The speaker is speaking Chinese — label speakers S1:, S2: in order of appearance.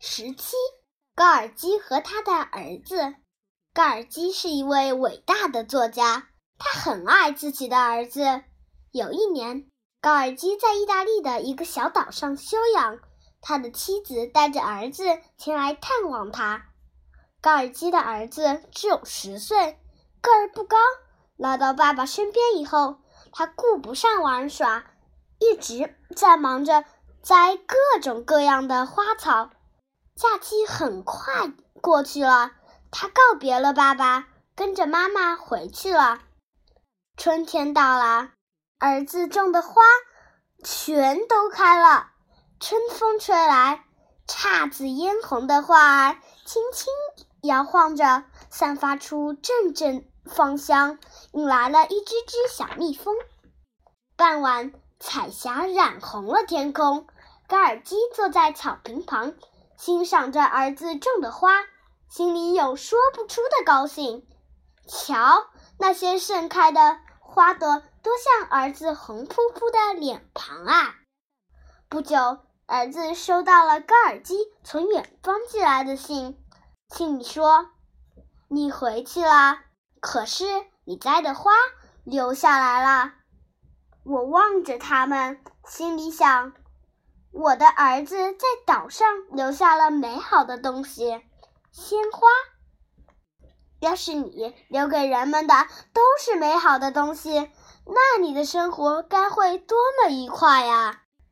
S1: 十七，高尔基和他的儿子。高尔基是一位伟大的作家，他很爱自己的儿子。有一年，高尔基在意大利的一个小岛上休养，他的妻子带着儿子前来探望他。高尔基的儿子只有十岁，个儿不高。来到爸爸身边以后，他顾不上玩耍，一直在忙着栽各种各样的花草。假期很快过去了，他告别了爸爸，跟着妈妈回去了。春天到了，儿子种的花全都开了。春风吹来，姹紫嫣红的花儿轻轻摇晃着，散发出阵阵芳香，引来了一只只小蜜蜂。傍晚，彩霞染红了天空。高尔基坐在草坪旁。欣赏着儿子种的花，心里有说不出的高兴。瞧，那些盛开的花朵，多像儿子红扑扑的脸庞啊！不久，儿子收到了高尔基从远方寄来的信，信里说：“你回去了，可是你栽的花留下来了。”我望着他们，心里想。我的儿子在岛上留下了美好的东西，鲜花。要是你留给人们的都是美好的东西，那你的生活该会多么愉快呀！